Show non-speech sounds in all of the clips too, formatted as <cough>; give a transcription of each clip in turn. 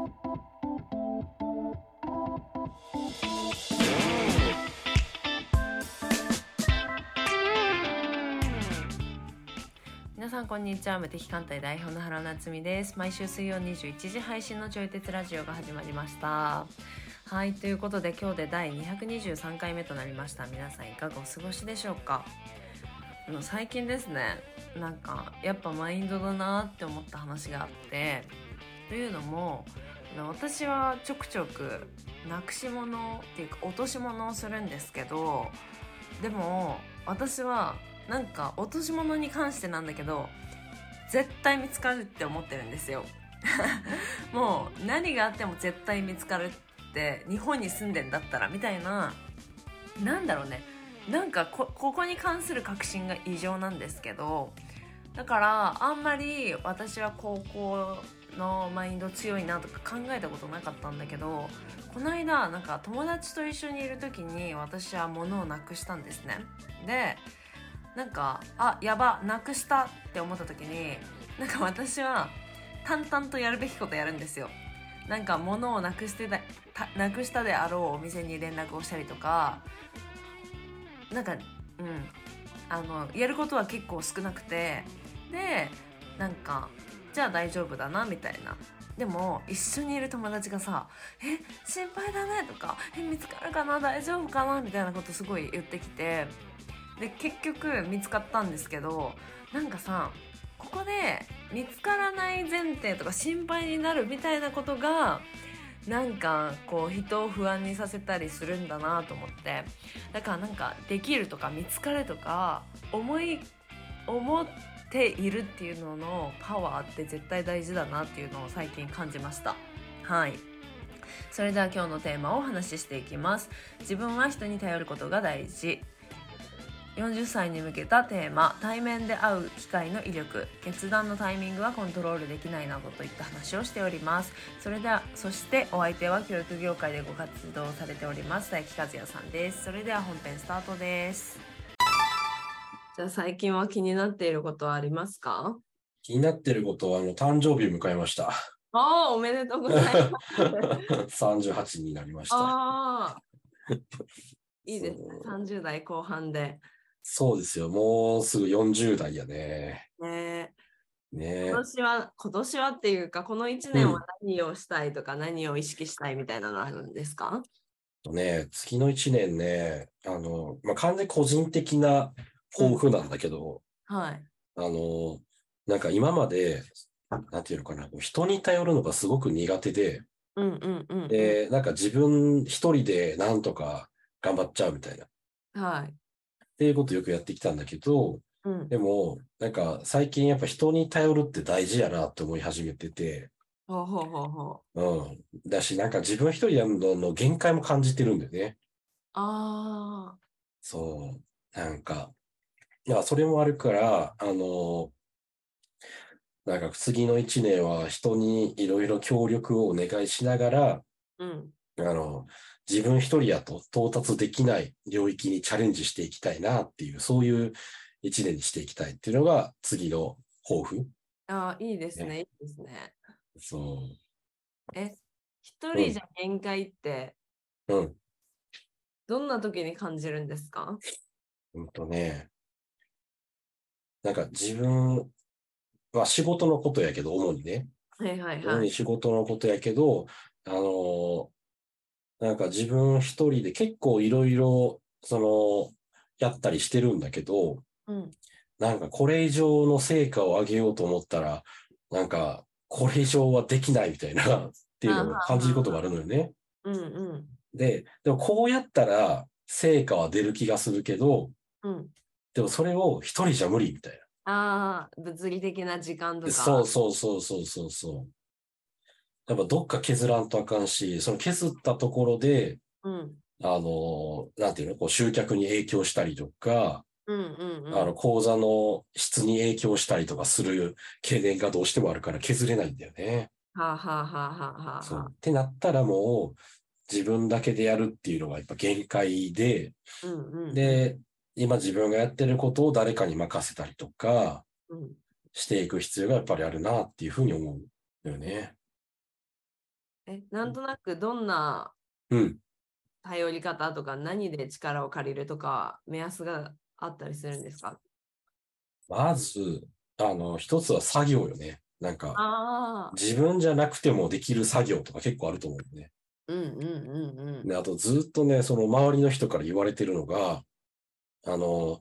皆さんこんにちは。無敵艦隊代表の原夏実です。毎週水曜21時配信のちょい鉄ラジオが始まりました。はい。ということで今日で第223回目となりました。皆さんいかがお過ごしでしょうか？あの最近ですね。なんかやっぱマインドだなって思った話があって。というのも私はちょくちょくなくし物っていうか落とし物をするんですけどでも私はなんか落とし物に関してなんだけど絶対見つかるって思ってるんですよ。<laughs> もう何があっても絶対見つかるって日本に住んでんだったらみたいななんだろうね。なんかここに関する確信が異常なんですけどだからあんまり私は高校のマインド強いなとか考えたことなかったんだけどこの間なんか友達と一緒にいる時に私は物をなくしたんですね。でなんかあやばなくしたって思った時になんか私は淡々とやるべきことやるんですよ。なんか物をなくしてたなくしたであろうお店に連絡をしたりとかなんかうんあのやることは結構少なくてでなんかじゃあ大丈夫だなみたいな。でも一緒にいる友達がさ「え心配だね」とか「え見つかるかな？大丈夫かな」みたいなことすごい言ってきて。で結局見つかったんですけどなんかさここで見つからない前提とか心配になるみたいなことがなんかこう人を不安にさせたりするんだなと思って。だからなんかできるとか見つかるとか思い思ってているっていうののパワーって絶対大事だなっていうのを最近感じました。はい。それでは今日のテーマをお話ししていきます。自分は人に頼ることが大事。40歳に向けたテーマ。対面で会う機会の威力。決断のタイミングはコントロールできないなどといった話をしております。それではそしてお相手は教育業界でご活動されております大木和也さんです。それでは本編スタートです。じゃあ最近は気になっていることはありますか？気になっていることは、あの、誕生日を迎えました。ああおめでとうございます。38になりました。ああいいですね。そう。30代後半で。そうですよ。もうすぐ40代やね。ね。ね。今年は今年はっていうかこの1年は何をしたいとか、何を意識したいみたいなのあるんですか？とね、次の1年ね、あの、まあ、完全に個人的な抱負なんだけど、はい。あの、なんか今まで、なんていうのかな、人に頼るのがすごく苦手で、うんうんうんうん。で、なんか自分一人でなんとか頑張っちゃうみたいな、っはい。ていうことをよくやってきたんだけど、うん。でも、なんか最近やっぱ人に頼るって大事やなって思い始めてて、ほうほうほうほううん。だし、なんか自分一人やるのの限界も感じてるんだよね。あそう。なんか、いや、それもあるから、あの、なんか次の一年は人にいろいろ協力をお願いしながら、ーうんあの、自分一人やと到達できない領域にチャレンジしていきたいなっていう、そういう一年にしていきたいっていうのが次の抱負。あーいいですねいいですねそえ一人じゃ限界ってう。うん。どんな時に感じるんですか？うんとね、なんか自分は仕事のことやけど、主にね、はいはいはい。主に仕事のことやけど、あのーなんか自分一人で結構いろいろ、その、やったりしてるんだけど、うん。なんかこれ以上の成果を上げようと思ったら、なんかこれ以上はできないみたいな、<laughs> っていうのを感じることがあるのよね。うんうん。で、でもこうやったら成果は出る気がするけど、うんでもそれを一人じゃ無理みたいな。ああ物理的な時間とかそうそうそうそうそうそう。やっぱどっか削らんとあかんし、その削ったところで、うんあの、なんていうの、こう集客に影響したりとか、うんうんうんあの、講座の質に影響したりとかする懸念がどうしてもあるから削れないんだよね。はあはあはあはあはあそう。ってなったらもう、自分だけでやるっていうのがやっぱ限界で、うんうんで、今自分がやってることを誰かに任せたりとかうんしていく必要がやっぱりあるなっていうふうに思うよね。え、なんとなくどんなうん。頼り方とか何で力を借りるとか目安があったりするんですか？まず、あの、一つは作業よね。なんか。自分じゃなくてもできる作業とか結構あると思うよね。うんうんうんうん。で、あとずっとね、その周りの人から言われてるのが、あの、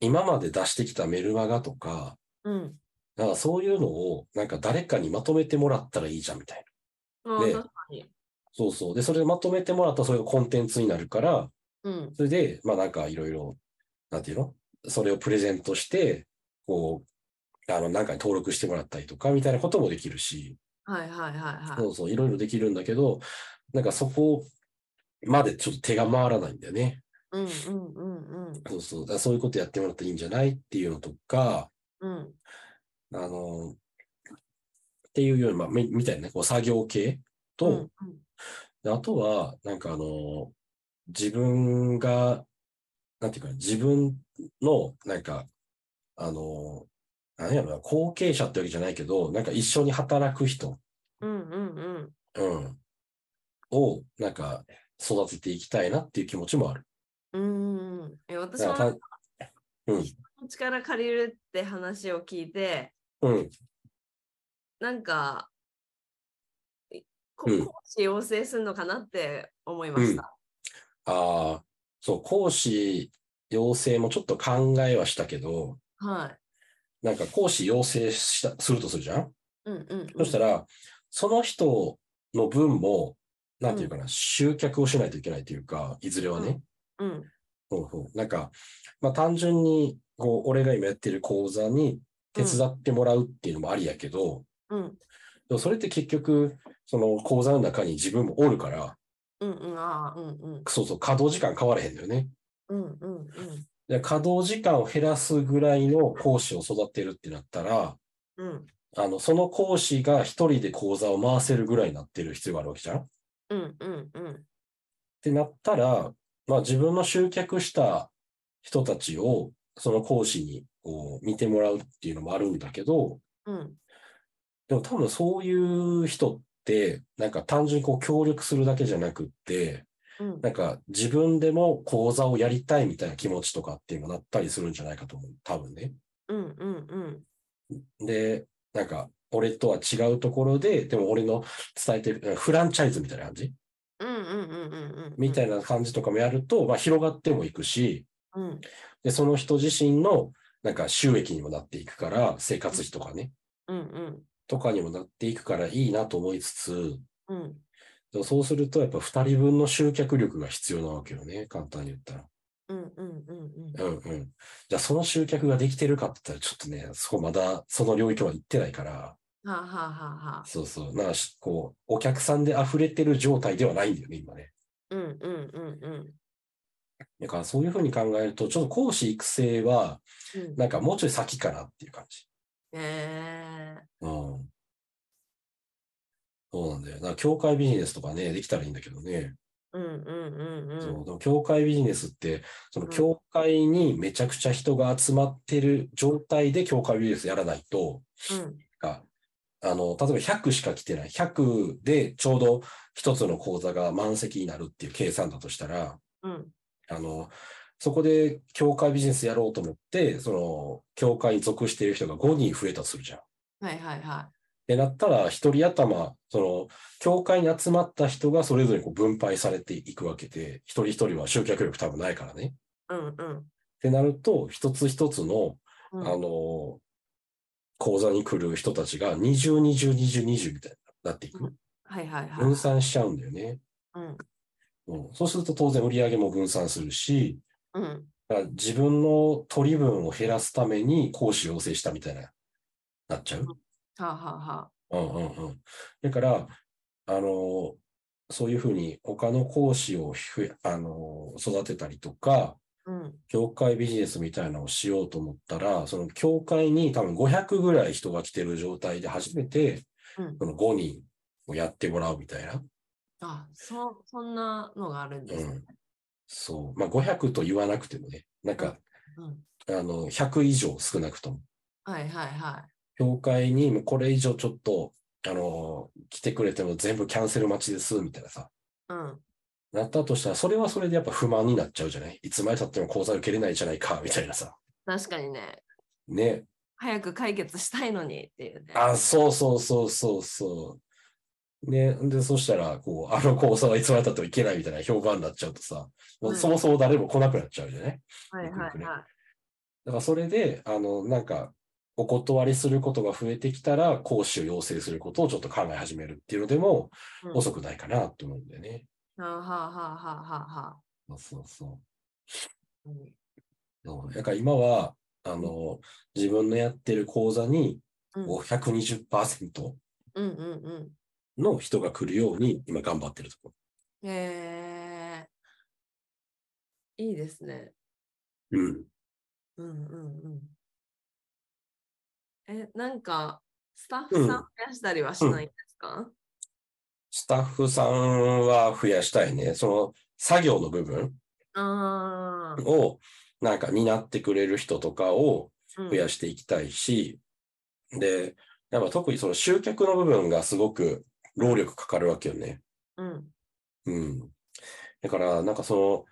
今まで出してきたメルマガとか、うん。なんかそういうのを、なんか誰かにまとめてもらったらいいじゃんみたいな。で。そうそう。で、それでまとめてもらったらそれがコンテンツになるから、うん。それで、まあなんかいろいろ、なんていうの？それをプレゼントして、こう、あの、なんかに登録してもらったりとか、みたいなこともできるし、はいはいはいはい。そうそう、いろいろできるんだけど、なんかそこまでちょっと手が回らないんだよね。うんうんうんうん。そうそう。だそういうことやってもらったらいいんじゃないっていうのとか、うん。あの、っていうような、まあ、みみたいなね、こう作業系と、うんうんであとは、なんかあの、自分が、なんていうか、自分の、なんか、あの、なんやろな、後継者ってわけじゃないけど、なんか一緒に働く人、うんうんうん、を、なんか、育てていきたいなっていう気持ちもある。うん。うんうん。え、私はたうん、力借りるって話を聞いて、うん、なんか、講師養成するのかなって思いました。ああ、そう、講師養成もちょっと考えはしたけど、はい。なんか講師養成した、するとするじゃん？うんうん、うん。そしたら、その人の分も、なんていうかな、集客をしないといけないというか、いずれはね。うん。ほうほうなんか、まあ単純に、こう、俺が今やってる講座に手伝ってもらうっていうのもありやけど、うん。でもそれって結局、その講座の中に自分もおるから、うんうん。ああ、うんうん。そうそう、稼働時間変わらへんだよね。うんうんうん。で稼働時間を減らすぐらいの講師を育てるってなったら、うん。あの、その講師が一人で講座を回せるぐらいになってる必要があるわけじゃんっうんうんうん。てなったら、まあ自分の集客した人たちをその講師にこう見てもらうっていうのもあるんだけど、うん。でも多分そういう人って、なんか単純にこう協力するだけじゃなくって、うん。なんか自分でも講座をやりたいみたいな気持ちとかっていうのがなったりするんじゃないかと思う。多分ね。うんうんうん。で、なんか、俺とは違うところで、でも俺の伝えてる、フランチャイズみたいな感じ？うんうんうんうんうん。みたいな感じとかもやると、まあ広がってもいくし、うん。で、その人自身のなんか収益にもなっていくから、生活費とかね、うんうん。とかにもなっていくからいいなと思いつつ、うん。でもそうするとやっぱ二人分の集客力が必要なわけよね、簡単に言ったら。じゃあその集客ができてるかって言ったらちょっとね、そこまだその領域は行ってないから、はあはあはあはあ。そうそう。なこう、お客さんで溢れてる状態ではないんだよね、今ね。うんうんうんうん。だからそういうふうに考えると、ちょっと講師育成は、うん、なんかもうちょい先かなっていう感じ。えうん。そうなんだよ。だから、教会ビジネスとかね、できたらいいんだけどね。ー、うんうんうんうん。そう。でも、教会ビジネスって、そのうん教会にめちゃくちゃ人が集まってる状態で教会ビジネスやらないと、うんがあの、例えば100しか来てない。100でちょうど一つの講座が満席になるっていう計算だとしたら、うんあの、そこで教会ビジネスやろうと思って、その、教会に属している人が5人増えたとするじゃん。っはいはいはてなったら、一人頭、その、教会に集まった人がそれぞれこう分配されていくわけで、一人一人は集客力多分ないからね。い。うんうん。ってなると、一つ一つの、うんあの、講座に来る人たちが20、20、20、20みたいになっていく。はいはいはい。分散しちゃうんだよね。うんうん、そうすると当然売り上げも分散するし、うんだから自分の取り分を減らすために講師養成したみたいな、なっちゃう？はあはあはうんうんうん。だから、あの、そういうふうに他の講師をあの育てたりとか、教会ビジネスみたいなのをしようと思ったら、その教会に多分500ぐらい人が来てる状態で初めて、うん。その5人をやってもらうみたいな。あ、そう、そんなのがあるんですね。そう。まあ500と言わなくてもね、なんか、うん。あの、100以上少なくとも。はいはいは教会にこれ以上ちょっとあの、来てくれても全部キャンセル待ちです、みたいなさ。うん。なったとしたら、それはそれでやっぱ不満になっちゃうじゃない？いつまで経っても講座受けれないじゃないか、みたいなさ。確かにね。ね。早く解決したいのにっていうね。あ、そうそうそうそうそう。ね。で、そしたら、こう、あの講座はいつまで経ってもいけないみたいな評価になっちゃうとさ、もうそもそも誰も来なくなっちゃうじゃない？はいはいはい。だからそれで、あの、なんか、お断りすることが増えてきたら、講師を要請することをちょっと考え始めるっていうのでもうん遅くないかなと思うんだよね。はあはあはあはあはあはあ。そうそうそう。うんそうだから今は、あの、自分のやってる講座に、うんこう120%うんうんの人が来るように今頑張ってるとこうん。へえ。いいですね。ろ。うん。うんうんうん。え、なんか、スタッフうんさん増やしたりはしないんですか、スタッフさんは増やしたいね。その作業の部分。をなんか担ってくれる人とかを増増やしていきたいし、で、やっぱ特にその集客の部分がすごく労力かかるわけよね。うん。うん。だから、なんかその、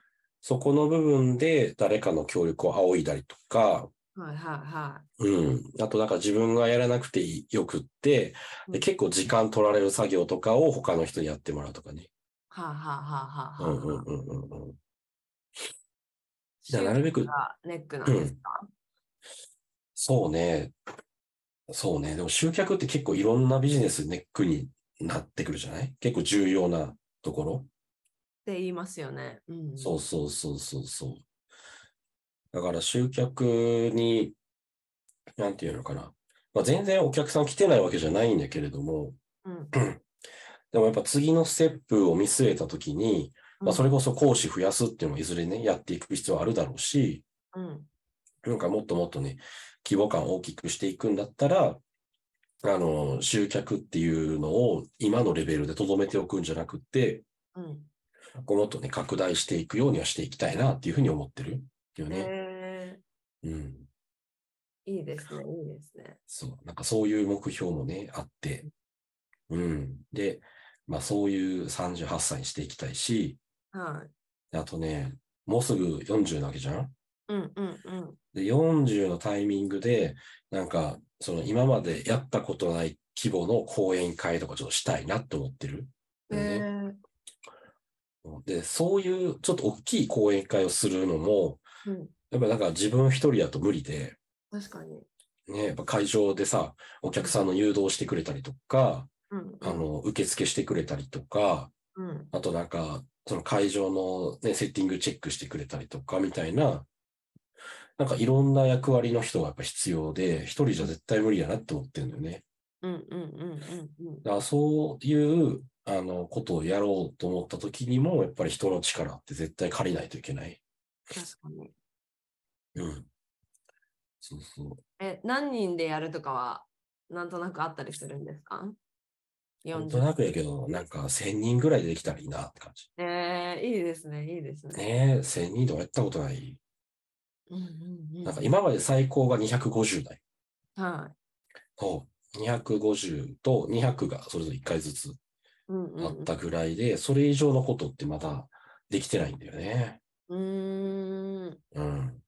そこの部分で誰かの協力を仰いだりとか、はいはいはうん。あとなんか自分がやらなくてよくって、でうん結構時間取られる作業とかを他の人にやってもらうとかね。い。はあはあはあはあはあ。うんうんうんうんうん。集だからなるべくネックなんですか、そうね。そうね。でも集客って結構いろんなビジネスネックになってくるじゃない？結構重要なところ。って言いますよね。うん。そうそうそうそうそう。だから集客に、なんていうのかな。まあ、全然お客さん来てないわけじゃないんだけれども、うん。<clears throat> でもやっぱ次のステップを見据えたときに、まあ、それこそ講師増やすっていうのもいずれね、やっていく必要はあるだろうし、うん。なんかもっともっとね、規模感を大きくしていくんだったら、あの、集客っていうのを今のレベルで留めておくんじゃなくって、うん。こうもっとね、拡大していくようにはしていきたいなっていうふうに思ってるっていうね。えうん。ー、いいですね。いいですね。そう。なんかそういう目標もね、あって。うん。で、まあそういう38歳にしていきたいし、はい。あとね、もうすぐ40なわけじゃん？うんうんうん。で、40のタイミングで、なんか、その今までやったことない規模の講演会とかちょっとしたいなって思ってる。えねー、で、そういうちょっと大きい講演会をするのも、うん。やっぱなんか自分一人だと無理で、確かに。ね、やっぱ会場でさ、お客さんの誘導してくれたりとか、うん。あ、の、受付してくれたりとか、うん。あとなんか、その会場のね、セッティングチェックしてくれたりとかみたいな、なんかいろんな役割の人がやっぱ必要で、一人じゃ絶対無理やなって思ってるんだよね。うんうんうんうんうん。だからそういう、あの、ことをやろうと思った時にも、やっぱり人の力って絶対借りないといけない。確かに。うん。そうそう。え、何人でやるとかは、なんとなくあったりするんですか？なんとなくやけど、なんか1000人ぐらいでできたらいいなって感じ。えー、いいですね、いいですね。ねえ、1000人とかやったことない。うんうんうん。なんか今まで最高が250代。はそう。250と200がそれぞれ1回ずつい。うんうんうん。あったぐらいで、それ以上のことってまだできてないんだよね。うーん。うん。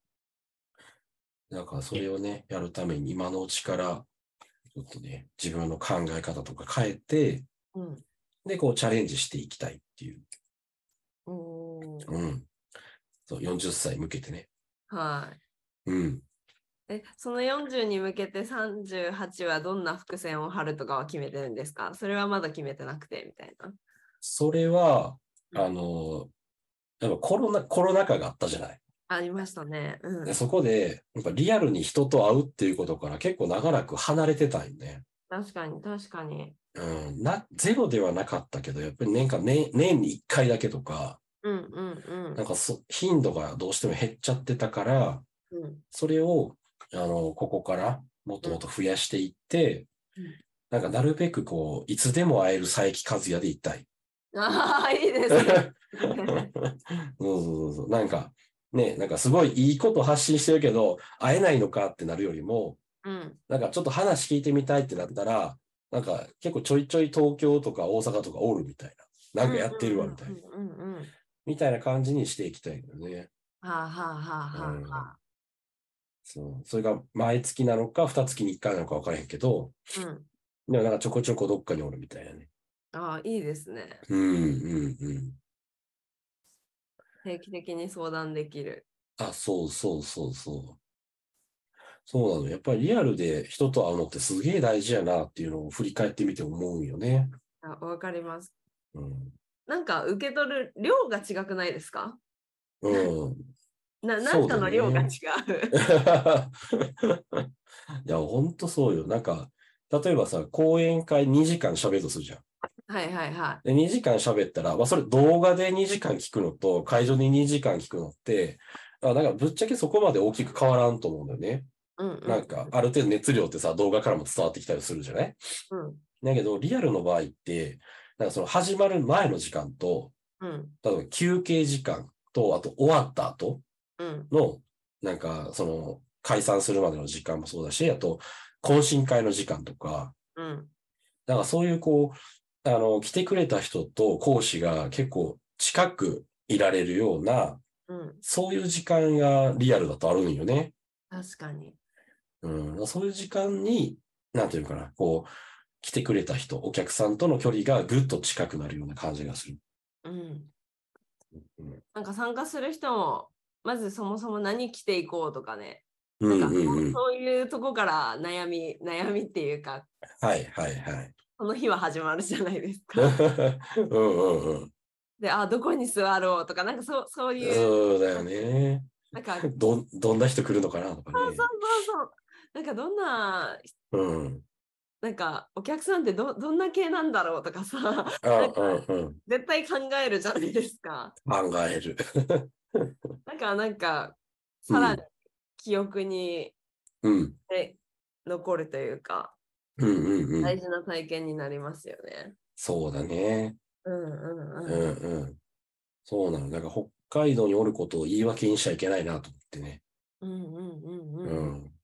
だからそれをね、やるために今のうちから、ちょっとね、自分の考え方とか変えて、うん。で、こうチャレンジしていきたいっていう。うん。そう、40歳向けてね。はい。うん。え、その40に向けて38はどんな伏線を張るとかは決めてるんですか？それはまだ決めてなくて、みたいな。それは、うんあの、やっぱコロナ、コロナ禍があったじゃない。ありましたね。うんで。そこで、やっぱリアルに人と会うっていうことから結構長らく離れてたんよね。確かに、確かに。うん、な、ゼロではなかったけど、やっぱり年間、年、年に1回だけとか、うんうんうんなんかそ、頻度がどうしても減っちゃってたから、うん。それを、あの、ここからもっともっと増やしていって、うんなんかなるべくこう、いつでも会える佐伯和也でいたい。ああ、いいですね。<laughs> そうそうそうそう。なんか、ね、なんかすごいいいこと発信してるけど、会えないのかってなるよりも、うん。なんかちょっと話聞いてみたいってなったら、なんか結構ちょいちょい東京とか大阪とかおるみたいな。なんかやってるわみたいな。うんうんうんうん。みたいな感じにしていきたいよね。はあはあはあはあはそう。それが毎月なのか、二月に一回なのか分からへんけど、あ。うん。でもなんかちょこちょこどっかにおるみたいなね。ああ、いいですね。うんうんうん。定期的に相談できる。あ、そうそうそうそう。そうなの。やっぱりリアルで人と会うのってすげえ大事やなっていうのを振り返ってみて思うんよね。あわかります。うん。なんか受け取る量が違くないですか？うん。<laughs> ななんそうだねかの量が違う。<laughs> いや、ほんとそうよ。なんか、例えばさ、講演会2時間喋るとするじゃん。はいはいはで、2時間喋ったら、まあ、それ動画で2時間聞くのと、会場で2時間聞くのって、あなんかぶっちゃけそこまで大きく変わらんと思うんだよね。い。うんうん、なんか、ある程度熱量ってさ、動画からも伝わってきたりするじゃない？うん。だけど、リアルの場合って、なんかその始まる前の時間と、うん。例えば休憩時間と、あと終わった後うん。の、なんか、その、解散するまでの時間もそうだし、あと、懇親会の時間とか、うん。なんかそういうこう、あの、来てくれた人と講師が結構近くいられるような、うんそういう時間がリアルだとあるんよね。確かに。うん、そういう時間に、なんていうのかな、こう、来てくれた人、お客さんとの距離がぐっと近くなるような感じがする。うん。うん、なんか参加する人も、まずそもそも何着ていこうとかね。うん、うん、うん。そういうとこから悩み、悩みっていうか、はい、はい、はい。この日は始まるじゃないですか。<laughs> うん、うん、うん。で、あ、どこに座ろうとか、なんかそうそういう、そうだよね。なんか、どん、どんな人来るのかなとかね。そうそうそう。なんかどんな、うん。なんかお客さんってどどんな系なんだろうとかさ、あ、うん、うん。絶対考えるじゃないですか。考える。<laughs> だからなんか、さらに記憶に、うん。ね残るというか、うん、うん、うん。大事な体験になりますよね。そうだね。うんうんううん。ん、うん。そうなの。なんか北海道におることを言い訳にしちゃいけないなと思ってね。うんうんうんううん。ん。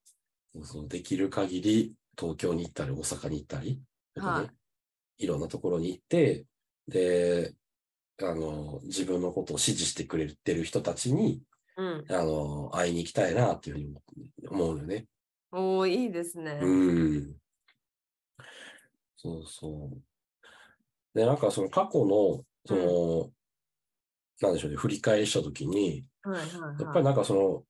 そうそうできる限り東京に行ったり大阪に行ったり、ねはいいろんなところに行って、で、あの、自分のことを支持してくれてる人たちに、うん。あの、会いに行きたいなっていうふうに思思うよね。おおいいですね。うん。そうそう。で、なんかその過去の、その、なんでしょうね、振り返りしたときに、はいはいはい。やっぱりなんかその、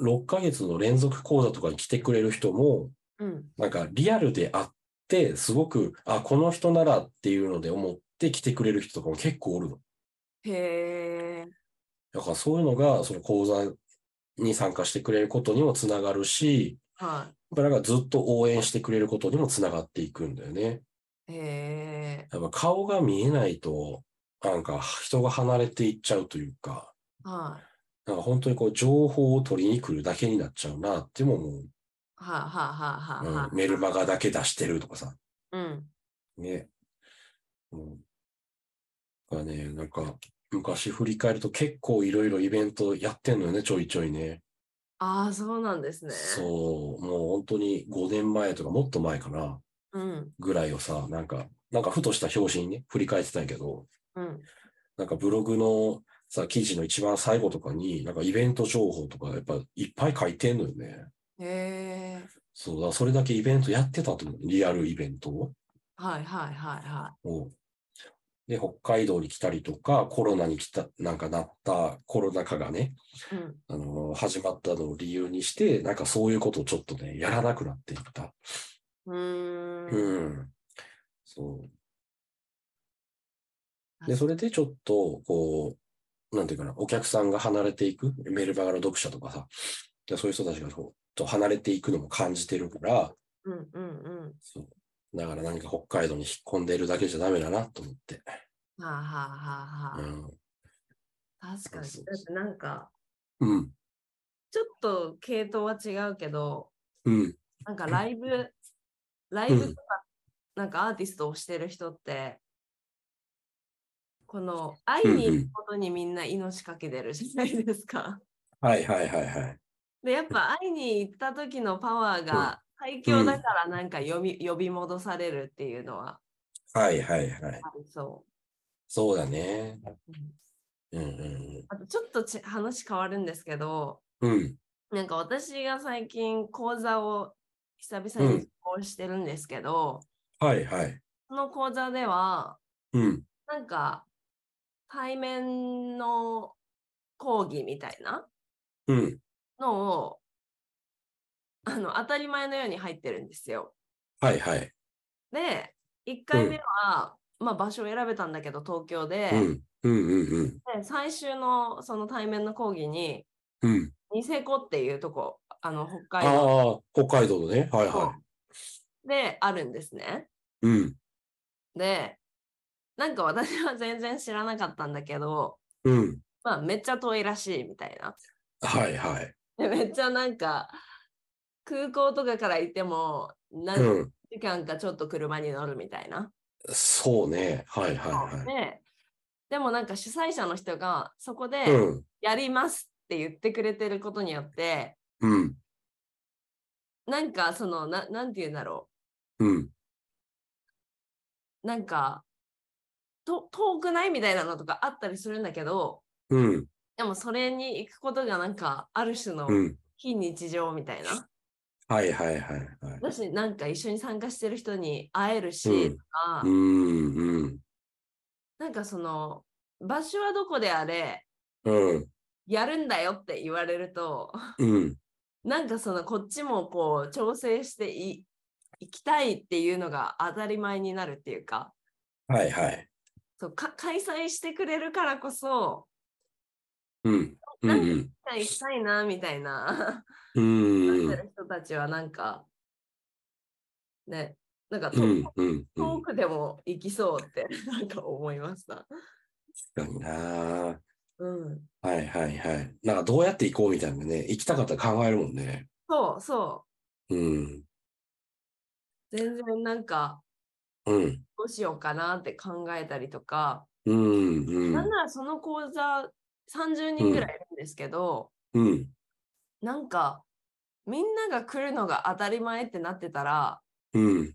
6ヶ月の連続講座とかに来てくれる人も、うん。なんかリアルで会って、すごく、あ、この人ならっていうので思って来てくれる人とかも結構おるの。へえ。だからそういうのが、その講座に参加してくれることにもつながるし、はやっぱなんかずっと応援してくれることにもつながっていくんだよね。い。へえ。やっぱ顔が見えないと、なんか人が離れていっちゃうというか、はい。なんか本当にこう情報を取りに来るだけになっちゃうなっても思う。はあ、はあはあはあはあうん、メルマガだけ出してるとかさ。うん。ね。うん。だからね、なんか、昔振り返ると結構いろいろイベントやってんのよね、ちょいちょいね。ああ、そうなんですね。そう、もう本当に5年前とかもっと前かな、うん。ぐらいをさ、なんか、なんかふとした表紙にね、振り返ってたんやけど、うん。なんかブログのさ、記事の一番最後とかに、なんかイベント情報とかやっぱいっぱい書いてんのよね。へえ。そうだ、それだけイベントやってたと思う。リアルイベントを。はいはいはいはうんで、北海道に来たりとか、コロナに来た、なんかなったコロナ禍がね、い。うん。あの始まったのを理由にして、なんかそういうことをちょっとね、やらなくなっていった。うーん。うん。そう。で、それでちょっと、こう、なんていうかな、お客さんが離れていく、メルマガの読者とかさ、でそういう人たちがこうと離れていくのも感じてるから、うんうんうん。そう。だから何か北海道に引っ込んでいるだけじゃダメだなと思って。はあはあはあはあ。うん。確かに。だってなんか、うん。ちょっと系統は違うけど、うん。なんかライブ、ライブとか、なんかアーティストをしてる人って、この会いに行くことにみんな命かけてるじゃないですか。はいはいはいはい。で、やっぱ会いに行った時のパワーが最強だからなんか呼び,、呼び戻されるっていうのははいはいはい。ありそそうだね。う。うんうんうんあとちょっとち話変わるんですけど、うん。うん。なんか私が最近講座を久々に受講してるんですけど、はいはい。その講座では、うん。なんか対面の講義みたいなうん。のをあの当たり前のように入ってるんですよ。はいはい。で、1回目は、まあ場所を選べたんだけど東京で、うん。うんうんうん。で最終のその対面の講義にうん。ニセコっていうとこ、あの北海道ああ、北海道のね。はいはであるんですね。い。うん。で、なんか私は全然知らなかったんだけど、うん。まあめっちゃ遠いらしいみたいな。はいはい。でめっちゃなんか空港とかから行っても何うん。時間かちょっと車に乗るみたいな。そうね。はいはいはい。で、でもなんか主催者の人がそこでうん。やりますって言ってくれてることによって、うん。なんかそのな、なんて言うんだろうん。う。なんかと遠くないみたいなのとかあったりするんだけど、うん。でもそれに行くことがなんかある種のうん。非日常みたいな。はいはいはいはい。だし、なんか一緒に参加してる人に会えるし、うんとかうんうん。なんかその場所はどこであれうん。やるんだよって言われるとうん。なんかそのこっちもこう調整してい行きたいっていうのが当たり前になるっていうかはいはい。そうか開催してくれるからこそうん。うんうん。行きたいなみたいなうん。人たちはなんかねなんかうと、んうんうん。遠くでも行きそうってなんか思いました。確かにな。うん、はいはいはい。なんかどうやって行こうみたいなね、行きたかったら考えるもんね。そうそううん。全然なんかうん。どうしようかなって考えたりとか、うんうん。なんならその講座30人ぐらいいるんですけど、うん。なんかみんなが来るのが当たり前ってなってたらうん。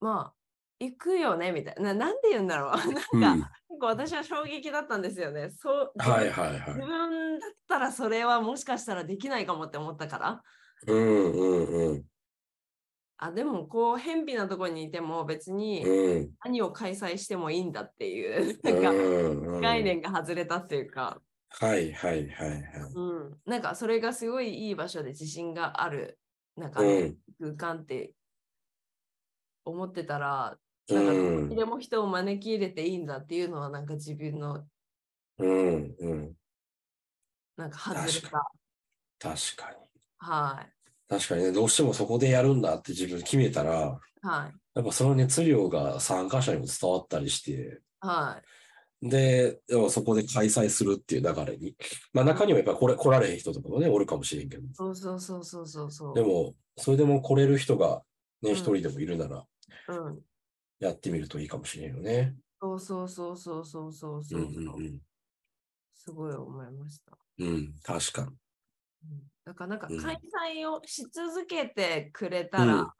まあ行くよねみたいなななんて言うんだろう <laughs> うん。なんか、は結構私は衝撃だったんですよねそういはい自はい。分だったらそれはもしかしたらできないかもって思ったからうんうんうん。あでもこう偏僻なところにいても別にうん。何を開催してもいいんだっていううなんかんうん。概念が外れたっていうか、はいはいはいはい。うん、なんかそれがすごいいい場所で自信があるなんかうね、ん。空間って思ってたらうなんか。でも人を招き入れていいんだっていうのはなんか自分のうんうん。なんか外れ確た。確かに。はい。確かにね、どうしてもそこでやるんだって自分決めたら、はい。やっぱその熱量が参加者にも伝わったりして、はい。で、でもそこで開催するっていう流れに。まあ中にはやっぱこれ来られへん人とかもね、おるかもしれんけど。そうそうそうそうそうそう。でも、それでも来れる人がね、うん一人でもいるなら、うん。やってみるといいかもしれんよね。そうそうそうそうそうそうそうう。んうんすごい思いました。うん。うん、確かに。うんだからなんかうん開催をし続けてくれたら、うん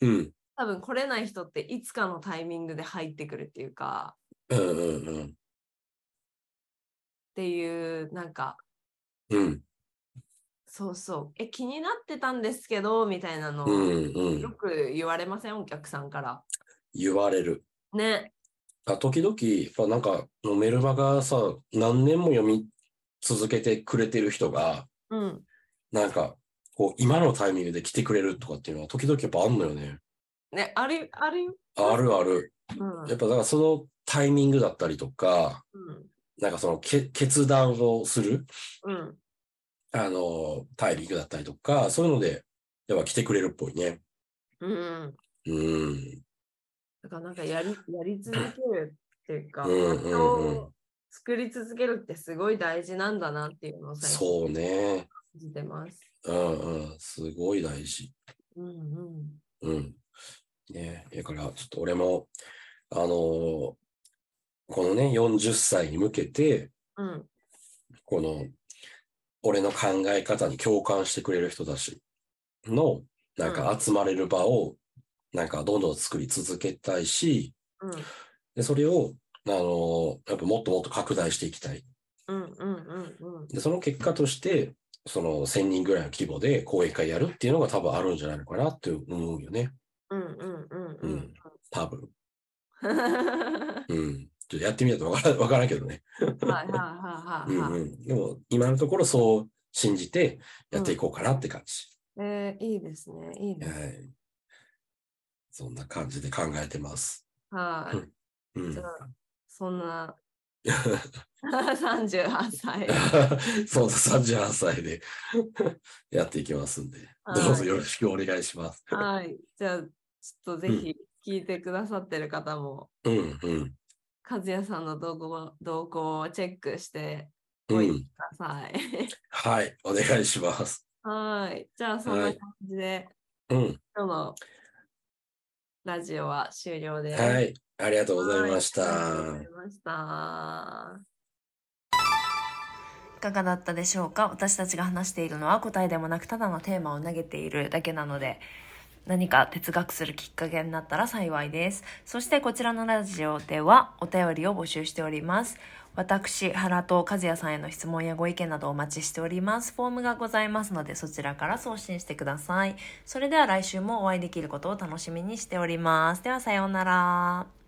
うん。多分来れない人っていつかのタイミングで入ってくるっていうか、うんうんうん。っていう、なんか、うん。そうそう、え、気になってたんですけど、みたいなのをうんうよん。く言われません、お客さんから。言われる。ね。あ時々、やっぱなんか、メルマガさ、何年も読み続けてくれてる人が、うん。なんか、こう、今のタイミングで来てくれるとかっていうのは時々やっぱあんのよね。ね、ある、あるよ。あるある。うん。やっぱだからそのタイミングだったりとか、うん。なんかそのけ決断をする、うん。あの、タイミングだったりとか、そういうので、やっぱ来てくれるっぽいね。うん。うん。だからなんかやり、<laughs> やり続けるっていうか、うんうんうん場所を作り続けるってすごい大事なんだなっていうのをそうね。感じてます。うんうん。すごい大事。うんうん。うん。ねだから、ちょっと俺も、あのーこのね、40歳に向けて、うん。この、俺の考え方に共感してくれる人だし、の、なんか集まれる場を、なんかどんどん作り続けたいし、うん。で、それを、あの、やっぱもっともっと拡大していきたい。うんうんうんうん。で、その結果として、その1000人ぐらいの規模で講演会やるっていうのが多分あるんじゃないのかなって思うよね。うんうんうんううんん。多分。は <laughs> うん。ちょっとやってみないとわからんわからんけどね。いはいはいはいはい。うんうん。でも、今のところそう信じてやっていこうかなって感じ。えー、いいですね。いいです。はい。そんな感じで考えてます。はい。うんじゃ。あ、そんな <laughs> 38歳。そうだ、38歳でやっていきますんで、はいどうぞよろしくお願いします。はい。じゃあ、ちょっとぜひ聞いてくださってる方も、うんうん。和也さんの動向動向をチェックしてうん。おいてください。はい、お願いします。はい。じゃあ、そんはない感じで、うん。今日のラジオは終了です。はい、ありがとうございましはいありがとうごたざい。ました。いかがだったでしょうか？私たちが話しているのは答えでもなくただのテーマを投げているだけなので何か哲学するきっかけになったら幸いですそしてこちらのラジオではお便りを募集しております私原と和也さんへの質問やご意見などお待ちしております。フォームがございますのでそちらから送信してください。それでは来週もお会いできることを楽しみにしております。ではさようなら。